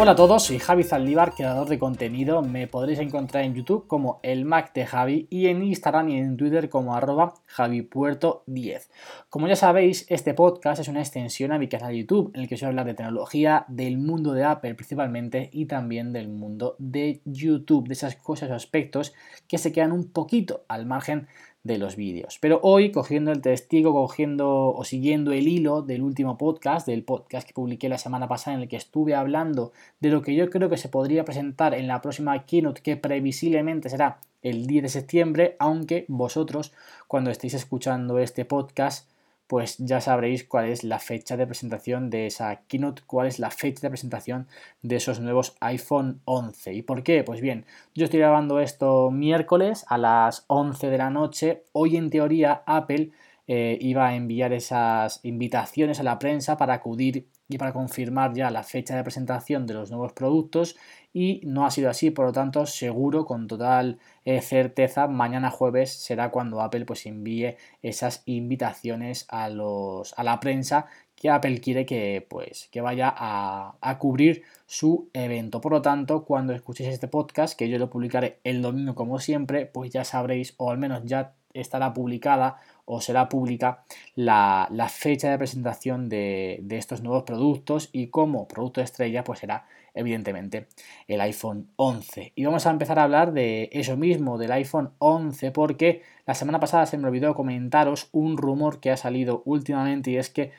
Hola a todos, soy Javi Zaldívar, creador de contenido. Me podréis encontrar en YouTube como el Mac de Javi y en Instagram y en Twitter como arroba javipuerto10. Como ya sabéis, este podcast es una extensión a mi canal de YouTube en el que a hablar de tecnología, del mundo de Apple principalmente y también del mundo de YouTube, de esas cosas o aspectos que se quedan un poquito al margen de los vídeos. Pero hoy, cogiendo el testigo, cogiendo o siguiendo el hilo del último podcast, del podcast que publiqué la semana pasada en el que estuve hablando de lo que yo creo que se podría presentar en la próxima keynote que previsiblemente será el 10 de septiembre, aunque vosotros cuando estéis escuchando este podcast pues ya sabréis cuál es la fecha de presentación de esa keynote, cuál es la fecha de presentación de esos nuevos iPhone 11. ¿Y por qué? Pues bien, yo estoy grabando esto miércoles a las 11 de la noche. Hoy en teoría Apple eh, iba a enviar esas invitaciones a la prensa para acudir y para confirmar ya la fecha de presentación de los nuevos productos y no ha sido así, por lo tanto seguro con total eh, certeza mañana jueves será cuando Apple pues envíe esas invitaciones a, los, a la prensa que Apple quiere que, pues, que vaya a, a, cubrir su evento. Por lo tanto, cuando escuchéis este podcast, que yo lo publicaré el domingo como siempre, pues ya sabréis, o al menos ya estará publicada o será pública la, fecha de presentación de, estos nuevos productos y como producto estrella pues será evidentemente el iPhone 11. Y vamos a empezar a hablar de eso mismo, del iPhone 11, porque la semana pasada se me olvidó comentaros un rumor que ha salido últimamente y es que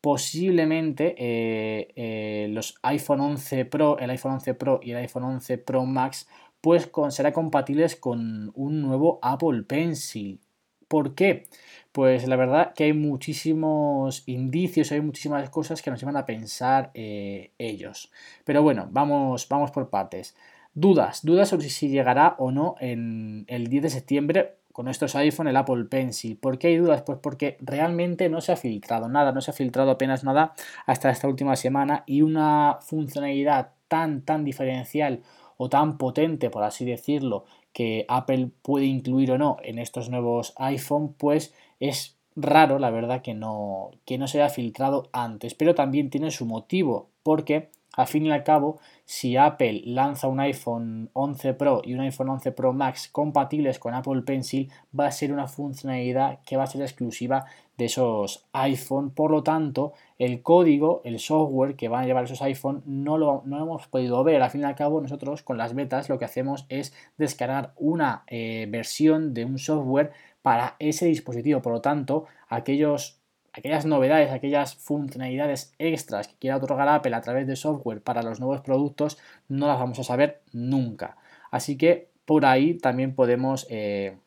posiblemente eh, eh, los iPhone 11 Pro, el iPhone 11 Pro y el iPhone 11 Pro Max pues será compatibles con un nuevo Apple Pencil. ¿Por qué? Pues la verdad que hay muchísimos indicios, hay muchísimas cosas que nos llevan a pensar eh, ellos. Pero bueno, vamos, vamos por partes. Dudas, dudas sobre si llegará o no en el 10 de septiembre con estos iPhone el Apple Pencil. ¿Por qué hay dudas? Pues porque realmente no se ha filtrado nada, no se ha filtrado apenas nada hasta esta última semana y una funcionalidad tan, tan diferencial o tan potente, por así decirlo, que Apple puede incluir o no en estos nuevos iPhone, pues es raro, la verdad, que no, que no se haya filtrado antes, pero también tiene su motivo, porque al fin y al cabo, si Apple lanza un iPhone 11 Pro y un iPhone 11 Pro Max compatibles con Apple Pencil, va a ser una funcionalidad que va a ser exclusiva de esos iPhone. Por lo tanto, el código, el software que van a llevar esos iPhone no lo, no hemos podido ver. Al fin y al cabo, nosotros con las betas lo que hacemos es descargar una eh, versión de un software para ese dispositivo. Por lo tanto, aquellos aquellas novedades, aquellas funcionalidades extras que quiera otorgar Apple a través de software para los nuevos productos, no las vamos a saber nunca. Así que por ahí también podemos eh,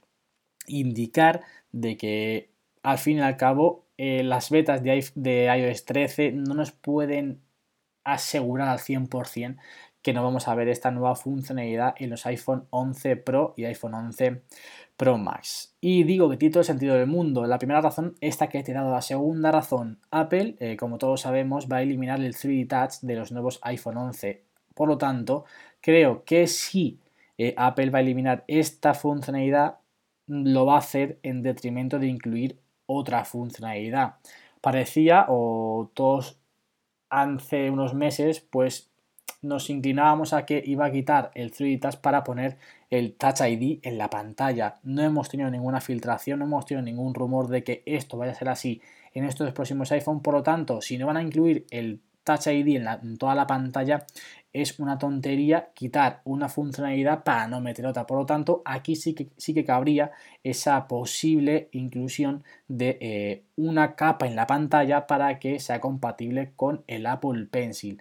indicar de que al fin y al cabo eh, las betas de, iOS 13 no nos pueden asegurar al 100% que no vamos a ver esta nueva funcionalidad en los iPhone 11 Pro y iPhone 11 Pro Max. Y digo que tiene todo el sentido del mundo. La primera razón, esta que he tirado. La segunda razón, Apple, eh, como todos sabemos, va a eliminar el 3D Touch de los nuevos iPhone 11. Por lo tanto, creo que si eh, Apple va a eliminar esta funcionalidad, lo va a hacer en detrimento de incluir otra funcionalidad. Parecía, o todos hace unos meses, pues nos inclinábamos a que iba a quitar el 3D Touch para poner el Touch ID en la pantalla. No hemos tenido ninguna filtración, no hemos tenido ningún rumor de que esto vaya a ser así en estos próximos iPhone. Por lo tanto, si no van a incluir el Touch ID en, toda la pantalla, es una tontería quitar una funcionalidad para no meter otra. Por lo tanto, aquí sí que, sí que cabría esa posible inclusión de eh, una capa en la pantalla para que sea compatible con el Apple Pencil.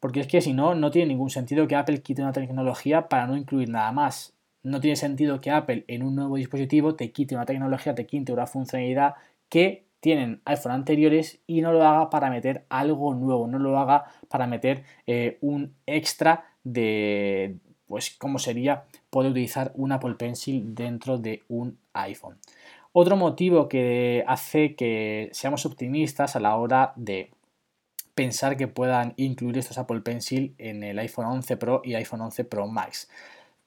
Porque es que si no, no tiene ningún sentido que Apple quite una tecnología para no incluir nada más. No tiene sentido que Apple en un nuevo dispositivo te quite una tecnología, te quite una funcionalidad que tienen iPhone anteriores y no lo haga para meter algo nuevo, no lo haga para meter eh, un extra de, pues, cómo sería poder utilizar un Apple Pencil dentro de un iPhone. Otro motivo que hace que seamos optimistas a la hora de pensar que puedan incluir estos Apple Pencil en el iPhone 11 Pro y iPhone 11 Pro Max.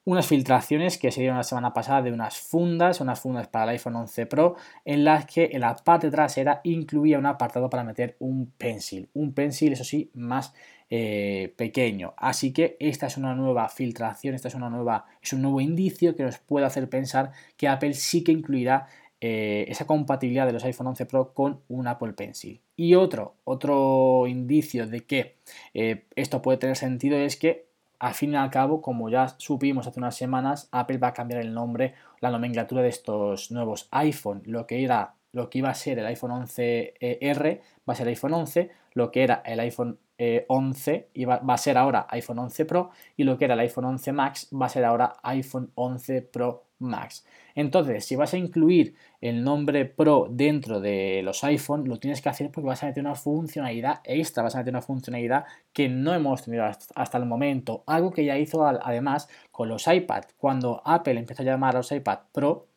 Unas filtraciones que se dieron la semana pasada de unas fundas, unas fundas para el iPhone 11 Pro, en las que en la parte trasera incluía un apartado para meter un pencil. Un pencil, eso sí, más eh, pequeño. Así que esta es una nueva filtración, esta es, una nueva, es un nuevo indicio que nos puede hacer pensar que Apple sí que incluirá eh, esa compatibilidad de los iPhone 11 Pro con un Apple Pencil. Y otro, otro indicio de que eh, esto puede tener sentido es que al fin y al cabo, como ya supimos hace unas semanas, Apple va a cambiar el nombre, la nomenclatura de estos nuevos iPhone. Lo que era, lo que iba a ser el iPhone 11R va a ser iPhone 11, lo que era el iPhone 11 eh, va a ser ahora iPhone 11 Pro. Y lo que era el iPhone 11 Max va a ser ahora iPhone 11 Pro Max. Entonces, si vas a incluir el nombre Pro dentro de los iPhone, lo tienes que hacer porque vas a meter una funcionalidad extra, vas a meter una funcionalidad que no hemos tenido hasta el momento. Algo que ya hizo además con los iPad. Cuando Apple empezó a llamar a los iPad Pro,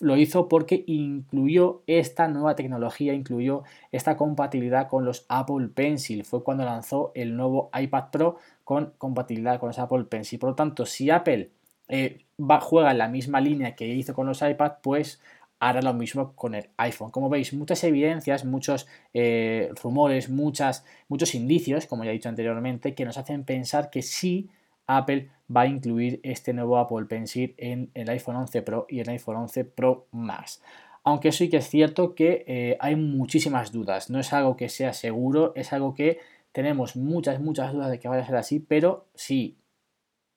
lo hizo porque incluyó esta nueva tecnología, incluyó esta compatibilidad con los Apple Pencil. Fue cuando lanzó el nuevo iPad Pro con compatibilidad con los Apple Pencil. Por lo tanto, si Apple eh, va, juega en la misma línea que hizo con los iPad, pues hará lo mismo con el iPhone. Como veis, muchas evidencias, muchos eh, rumores, muchas, muchos indicios, como ya he dicho anteriormente, que nos hacen pensar que sí Apple va a incluir este nuevo Apple Pencil en el iPhone 11 Pro y el iPhone 11 Pro Max. Aunque sí que es cierto que eh, hay muchísimas dudas, no es algo que sea seguro, es algo que tenemos muchas, muchas dudas de que vaya a ser así, pero si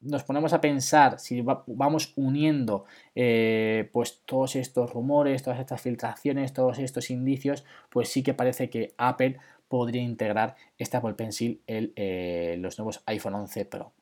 nos ponemos a pensar, si vamos uniendo eh, pues todos estos rumores, todas estas filtraciones, todos estos indicios, pues sí que parece que Apple podría integrar este Apple Pencil en eh, los nuevos iPhone 11 Pro.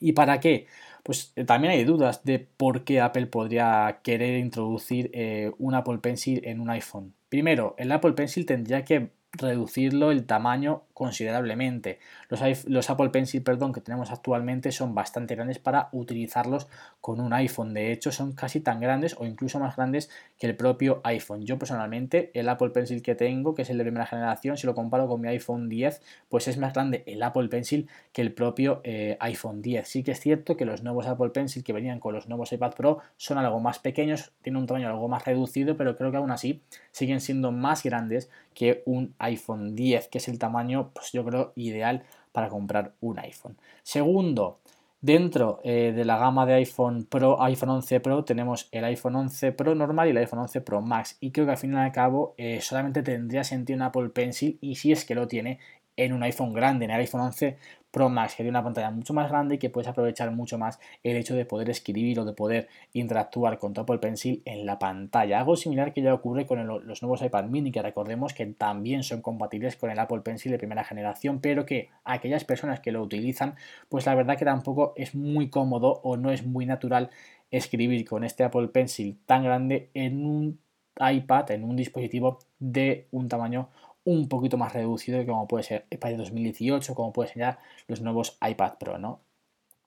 ¿Y para qué? Pues eh, también hay dudas de por qué Apple podría querer introducir un Apple Pencil en un iPhone. Primero, el Apple Pencil tendría que reducirlo el tamaño considerablemente. Los, Apple Pencil perdón, que tenemos actualmente son bastante grandes para utilizarlos con un iPhone. De hecho, son casi tan grandes o incluso más grandes que el propio iPhone. Yo personalmente, el Apple Pencil que tengo, que es el de primera generación, si lo comparo con mi iPhone 10, pues es más grande el Apple Pencil que el propio eh, iPhone 10. Sí que es cierto que los nuevos Apple Pencil que venían con los nuevos iPad Pro son algo más pequeños, tienen un tamaño algo más reducido, pero creo que aún así siguen siendo más grandes que un iPhone 10, que es el tamaño, pues yo creo, ideal para comprar un iPhone. Segundo, dentro eh, de la gama de iPhone Pro, iPhone 11 Pro, tenemos el iPhone 11 Pro normal y el iPhone 11 Pro Max. Y creo que al fin y al cabo eh, solamente tendría sentido un Apple Pencil y si es que lo tiene en un iPhone grande, en el iPhone 11 Pro Max, que tiene una pantalla mucho más grande y que puedes aprovechar mucho más el hecho de poder escribir o de poder interactuar con tu Apple Pencil en la pantalla. Algo similar que ya ocurre con los nuevos iPad mini, que recordemos que también son compatibles con el Apple Pencil de primera generación, pero que aquellas personas que lo utilizan, pues la verdad que tampoco es muy cómodo o no es muy natural escribir con este Apple Pencil tan grande en un iPad, en un dispositivo de un tamaño un poquito más reducido como puede ser iPad de 2018, como puede ser ya los nuevos iPad Pro, ¿no?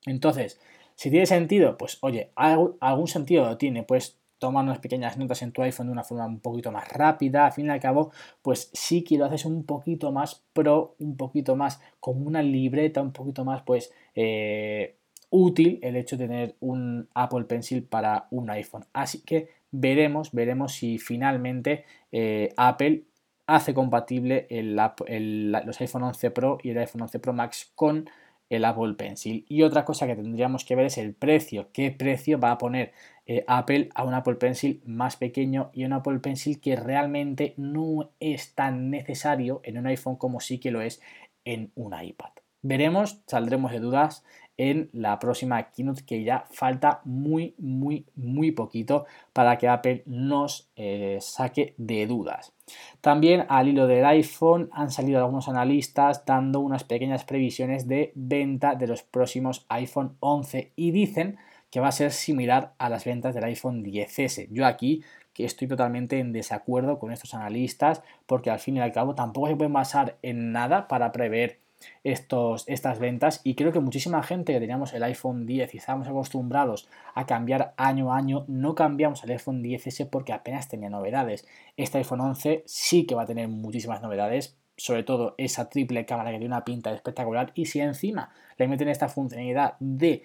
Entonces, si tiene sentido, pues oye, algún sentido lo tiene, pues tomar unas pequeñas notas en tu iPhone de una forma un poquito más rápida, al fin y al cabo, pues sí que lo haces un poquito más pro, un poquito más como una libreta, un poquito más pues eh, útil el hecho de tener un Apple Pencil para un iPhone. Así que veremos, veremos si finalmente eh, Apple hace compatible los iPhone 11 Pro y el iPhone 11 Pro Max con el Apple Pencil. Y otra cosa que tendríamos que ver es el precio. ¿Qué precio va a poner eh, Apple a un Apple Pencil más pequeño y un Apple Pencil que realmente no es tan necesario en un iPhone como sí que lo es en un iPad? Veremos, saldremos de dudas en la próxima keynote que ya falta muy muy muy poquito para que Apple nos eh, saque de dudas. También al hilo del iPhone han salido algunos analistas dando unas pequeñas previsiones de venta de los próximos iPhone 11 y dicen que va a ser similar a las ventas del iPhone 10S. Yo aquí que estoy totalmente en desacuerdo con estos analistas porque al fin y al cabo tampoco se pueden basar en nada para prever estos, estas ventas y creo que muchísima gente que teníamos el iPhone 10 y estábamos acostumbrados a cambiar año a año, no cambiamos al iPhone 10S porque apenas tenía novedades. Este iPhone 11 sí que va a tener muchísimas novedades, sobre todo esa triple cámara que tiene una pinta espectacular y si encima le meten esta funcionalidad de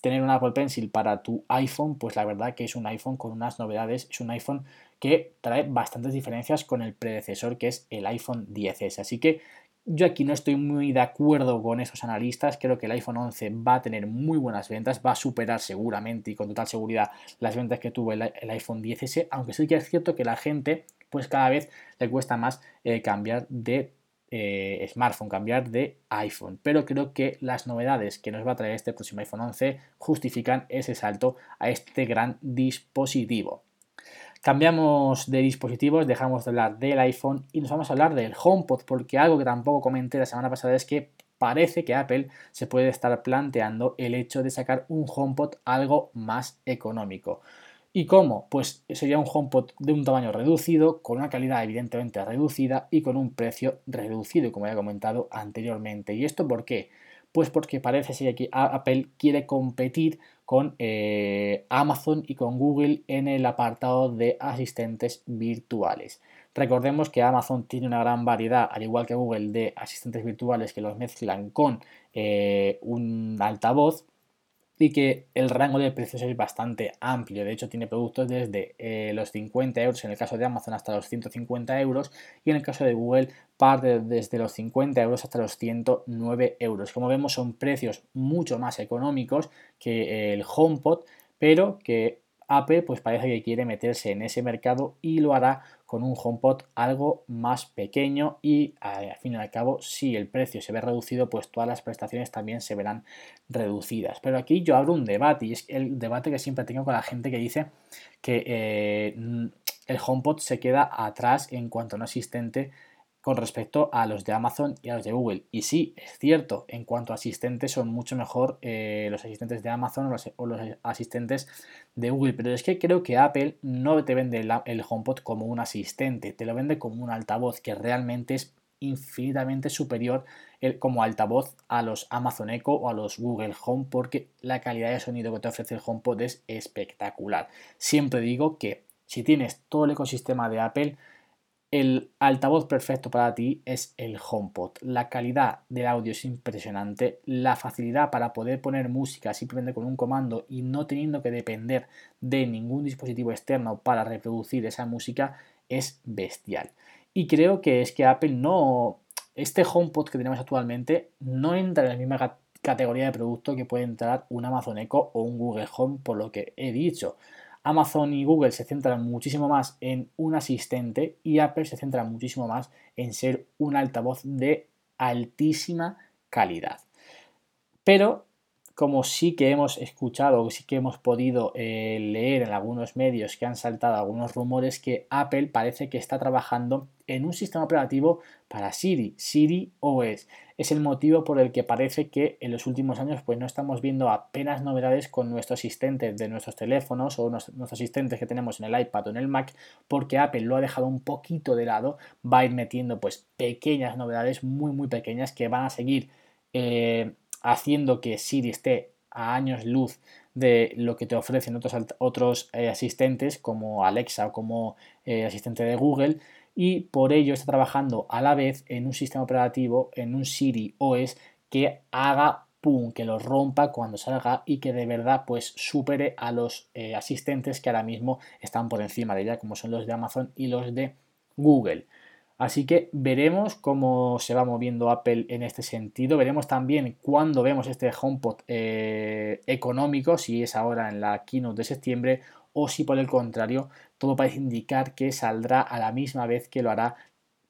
tener un Apple Pencil para tu iPhone, pues la verdad que es un iPhone con unas novedades, es un iPhone que trae bastantes diferencias con el predecesor que es el iPhone 10S. Así que Yo aquí no estoy muy de acuerdo con esos analistas, creo que el iPhone 11 va a tener muy buenas ventas, va a superar seguramente y con total seguridad las ventas que tuvo el, iPhone 10S, aunque sí que es cierto que la gente pues cada vez le cuesta más eh, cambiar de eh, smartphone, cambiar de iPhone. Pero creo que las novedades que nos va a traer este próximo iPhone 11 justifican ese salto a este gran dispositivo. Cambiamos de dispositivos, dejamos de hablar del iPhone y nos vamos a hablar del HomePod, porque algo que tampoco comenté la semana pasada es que parece que Apple se puede estar planteando el hecho de sacar un HomePod algo más económico. ¿Y cómo? Pues sería un HomePod de un tamaño reducido, con una calidad evidentemente reducida y con un precio reducido, como ya he comentado anteriormente. ¿Y esto por qué? Pues porque parece ser que Apple quiere competir con eh, Amazon y con Google en el apartado de asistentes virtuales. Recordemos que Amazon tiene una gran variedad, al igual que Google, de asistentes virtuales que los mezclan con eh, un altavoz y que el rango de precios es bastante amplio. De hecho, tiene productos desde eh, los 50 euros en el caso de Amazon hasta los 150 euros y en el caso de Google parte desde los 50 euros hasta los 109 euros. Como vemos, son precios mucho más económicos que el HomePod, pero que Apple pues parece que quiere meterse en ese mercado y lo hará con un HomePod algo más pequeño y al fin y al cabo si el precio se ve reducido pues todas las prestaciones también se verán reducidas. Pero aquí yo abro un debate y es el debate que siempre tengo con la gente que dice que eh, el HomePod se queda atrás en cuanto a un asistente con respecto a los de Amazon y a los de Google. Y sí, es cierto, en cuanto a asistentes son mucho mejor eh, los asistentes de Amazon o los, asistentes de Google, pero es que creo que Apple no te vende el, HomePod como un asistente, te lo vende como un altavoz que realmente es infinitamente superior como altavoz a los Amazon Echo o a los Google Home porque la calidad de sonido que te ofrece el HomePod es espectacular. Siempre digo que si tienes todo el ecosistema de Apple, el altavoz perfecto para ti es el HomePod. La calidad del audio es impresionante. La facilidad para poder poner música simplemente con un comando y no teniendo que depender de ningún dispositivo externo para reproducir esa música es bestial. Y creo que es que Apple no... Este HomePod que tenemos actualmente no entra en la misma categoría de producto que puede entrar un Amazon Echo o un Google Home por lo que he dicho. Amazon y Google se centran muchísimo más en un asistente y Apple se centra muchísimo más en ser un altavoz de altísima calidad. Pero como sí que hemos escuchado, sí que hemos podido eh, leer en algunos medios que han saltado algunos rumores que Apple parece que está trabajando en un sistema operativo para Siri, Siri OS. Es el motivo por el que parece que en los últimos años pues no estamos viendo apenas novedades con nuestro asistente de nuestros teléfonos o nuestros asistentes que tenemos en el iPad o en el Mac, porque Apple lo ha dejado un poquito de lado, va a ir metiendo pues pequeñas novedades muy muy pequeñas que van a seguir eh, haciendo que Siri esté a años luz de lo que te ofrecen otros, otros eh, asistentes como Alexa o como eh, asistente de Google y por ello está trabajando a la vez en un sistema operativo, en un Siri OS que haga pum, que lo rompa cuando salga y que de verdad pues supere a los eh, asistentes que ahora mismo están por encima de ella como son los de Amazon y los de Google. Así que veremos cómo se va moviendo Apple en este sentido. Veremos también cuándo vemos este HomePod eh, económico, si es ahora en la keynote de septiembre o si por el contrario todo parece indicar que saldrá a la misma vez que lo hará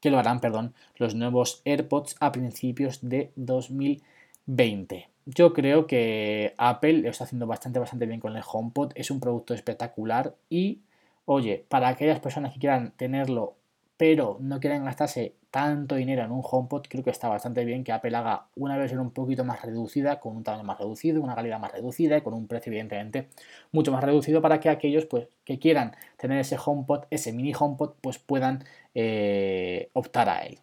que lo harán, perdón, los nuevos AirPods a principios de 2020. Yo creo que Apple lo está haciendo bastante bastante bien con el HomePod, es un producto espectacular y oye, para aquellas personas que quieran tenerlo pero no quieren gastarse tanto dinero en un HomePod, creo que está bastante bien que Apple haga una versión un poquito más reducida, con un tamaño más reducido, una calidad más reducida y con un precio evidentemente mucho más reducido para que aquellos pues, que quieran tener ese HomePod, ese mini HomePod, pues puedan eh, optar a él.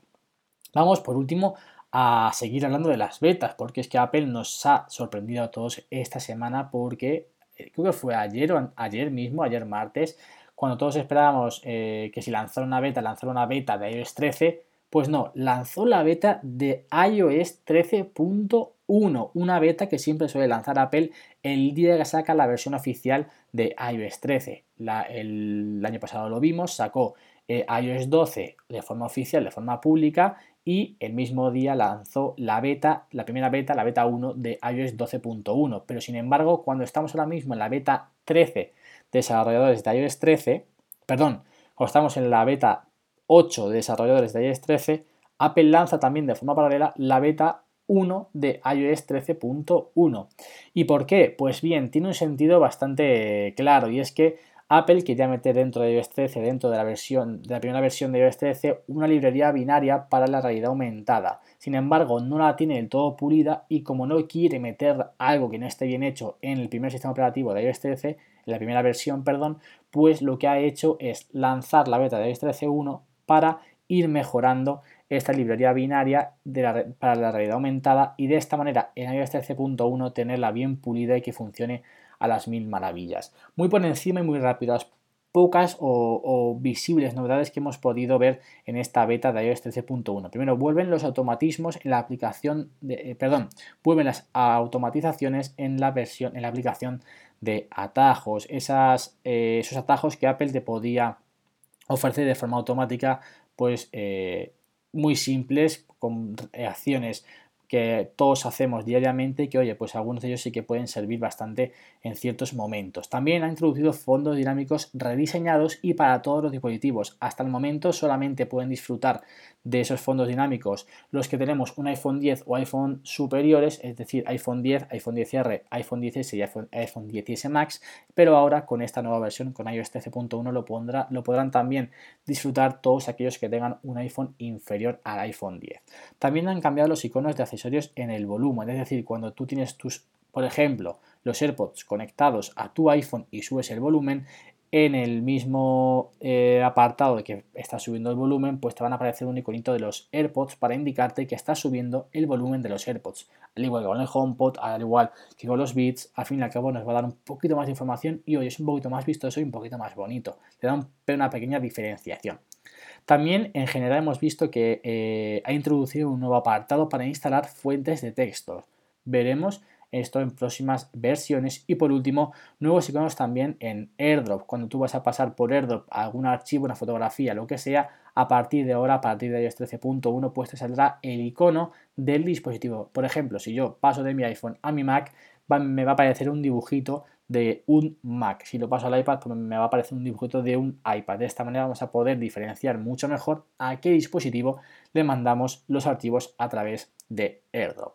Vamos por último a seguir hablando de las betas, porque es que Apple nos ha sorprendido a todos esta semana porque eh, creo que fue ayer o ayer mismo, ayer martes, cuando todos esperábamos eh, que si lanzara una beta, lanzara una beta de iOS 13, pues no, lanzó la beta de iOS 13.1. 1, una beta que siempre suele lanzar Apple el día que saca la versión oficial de iOS 13. el, año pasado lo vimos, sacó eh, iOS 12 de forma oficial, de forma pública, y el mismo día lanzó la beta, la primera beta, la beta 1 de iOS 12.1. Pero sin embargo, cuando estamos ahora mismo en la beta 13 de desarrolladores de iOS 13, perdón, cuando estamos en la beta 8 de desarrolladores de iOS 13, Apple lanza también de forma paralela la beta 1 de iOS 13.1. ¿Y por qué? Pues bien, tiene un sentido bastante claro y es que Apple quería meter dentro de iOS 13, dentro de la, versión, de la primera versión de iOS 13, una librería binaria para la realidad aumentada. Sin embargo, no la tiene del todo pulida y como no quiere meter algo que no esté bien hecho en el primer sistema operativo de iOS 13, en la primera versión, perdón, pues lo que ha hecho es lanzar la beta de iOS 13.1 para ir mejorando esta librería binaria para la realidad aumentada y de esta manera en iOS 13.1 tenerla bien pulida y que funcione a las mil maravillas. Muy por encima y muy rápido, pocas o, visibles novedades que hemos podido ver en esta beta de iOS 13.1. Primero, vuelven los automatismos en la aplicación de, eh, perdón, vuelven las automatizaciones en la versión, en la aplicación de atajos, esas, eh, esos atajos que Apple te podía ofrecer de forma automática, pues eh, muy simples, con acciones que todos hacemos diariamente que, oye, pues algunos de ellos sí que pueden servir bastante en ciertos momentos. También ha introducido fondos dinámicos rediseñados y para todos los dispositivos. Hasta el momento solamente pueden disfrutar de esos fondos dinámicos los que tenemos un iPhone 10 o iPhone superiores, es decir, iPhone 10, iPhone 10R, iPhone 10S y iPhone, iPhone 10S Max, pero ahora con esta nueva versión, con iOS 13.1, lo, podrán también disfrutar todos aquellos que tengan un iPhone inferior al iPhone 10. También han cambiado los iconos de en el volumen, es decir, cuando tú tienes tus, por ejemplo, los AirPods conectados a tu iPhone y subes el volumen, en el mismo eh, apartado de que estás subiendo el volumen, pues te van a aparecer un iconito de los AirPods para indicarte que estás subiendo el volumen de los AirPods. Al igual que con el HomePod, al igual que con los Beats, al fin y al cabo nos va a dar un poquito más de información y hoy es un poquito más vistoso y un poquito más bonito. Te da una pequeña diferenciación. También en general hemos visto que eh, ha introducido un nuevo apartado para instalar fuentes de texto. Veremos esto en próximas versiones. Y por último, nuevos iconos también en AirDrop. Cuando tú vas a pasar por AirDrop algún archivo, una fotografía, lo que sea, a partir de ahora, a partir de iOS 13.1, pues te saldrá el icono del dispositivo. Por ejemplo, si yo paso de mi iPhone a mi Mac, me va a aparecer un dibujito de un Mac. Si lo paso al iPad, pues me va a aparecer un dibujito de un iPad. De esta manera vamos a poder diferenciar mucho mejor a qué dispositivo le mandamos los archivos a través de AirDrop.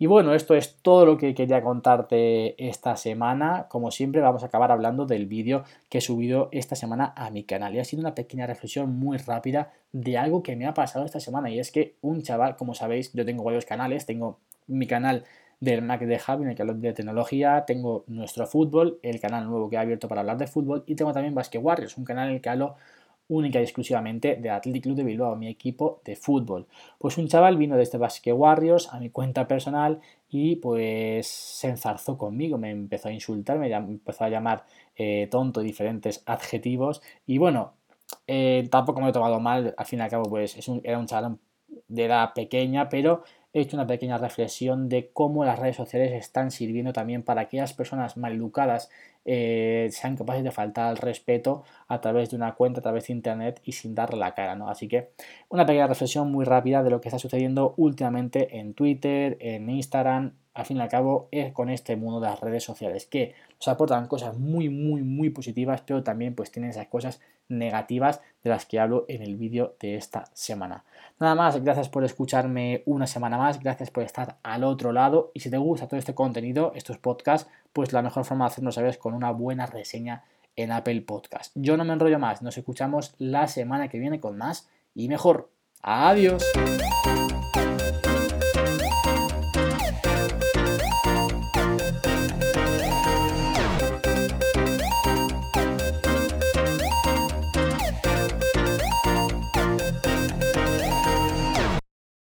Y bueno, esto es todo lo que quería contarte esta semana. Como siempre, vamos a acabar hablando del vídeo que he subido esta semana a mi canal. Y ha sido una pequeña reflexión muy rápida de algo que me ha pasado esta semana. Y es que un chaval, como sabéis, yo tengo varios canales. Tengo mi canal del Mac de Javi, en el que hablo de tecnología, tengo nuestro fútbol, el canal nuevo que he abierto para hablar de fútbol, y tengo también Basket Warriors, un canal en el que hablo única y exclusivamente de Athletic Club de Bilbao, mi equipo de fútbol. Pues un chaval vino desde Basque Warriors a mi cuenta personal y pues se enzarzó conmigo, me empezó a insultar, me empezó a llamar eh, tonto diferentes adjetivos y bueno, eh, tampoco me he tomado mal, al fin y al cabo pues es era un chaval de edad pequeña, pero he hecho una pequeña reflexión de cómo las redes sociales están sirviendo también para que aquellas personas maleducadas eh, sean capaces de faltar al respeto a través de una cuenta, a través de internet y sin darle la cara, ¿no? Así que una pequeña reflexión muy rápida de lo que está sucediendo últimamente en Twitter, en Instagram, al fin y al cabo es con este mundo de las redes sociales que nos aportan cosas muy muy muy positivas pero también pues tienen esas cosas negativas de las que hablo en el vídeo de esta semana. Nada más, gracias por escucharme una semana más, gracias por estar al otro lado y si te gusta todo este contenido, estos podcasts, pues la mejor forma de hacerlo sabes con una buena reseña en Apple Podcast. Yo no me enrollo más, nos escuchamos la semana que viene con más y mejor. Adiós.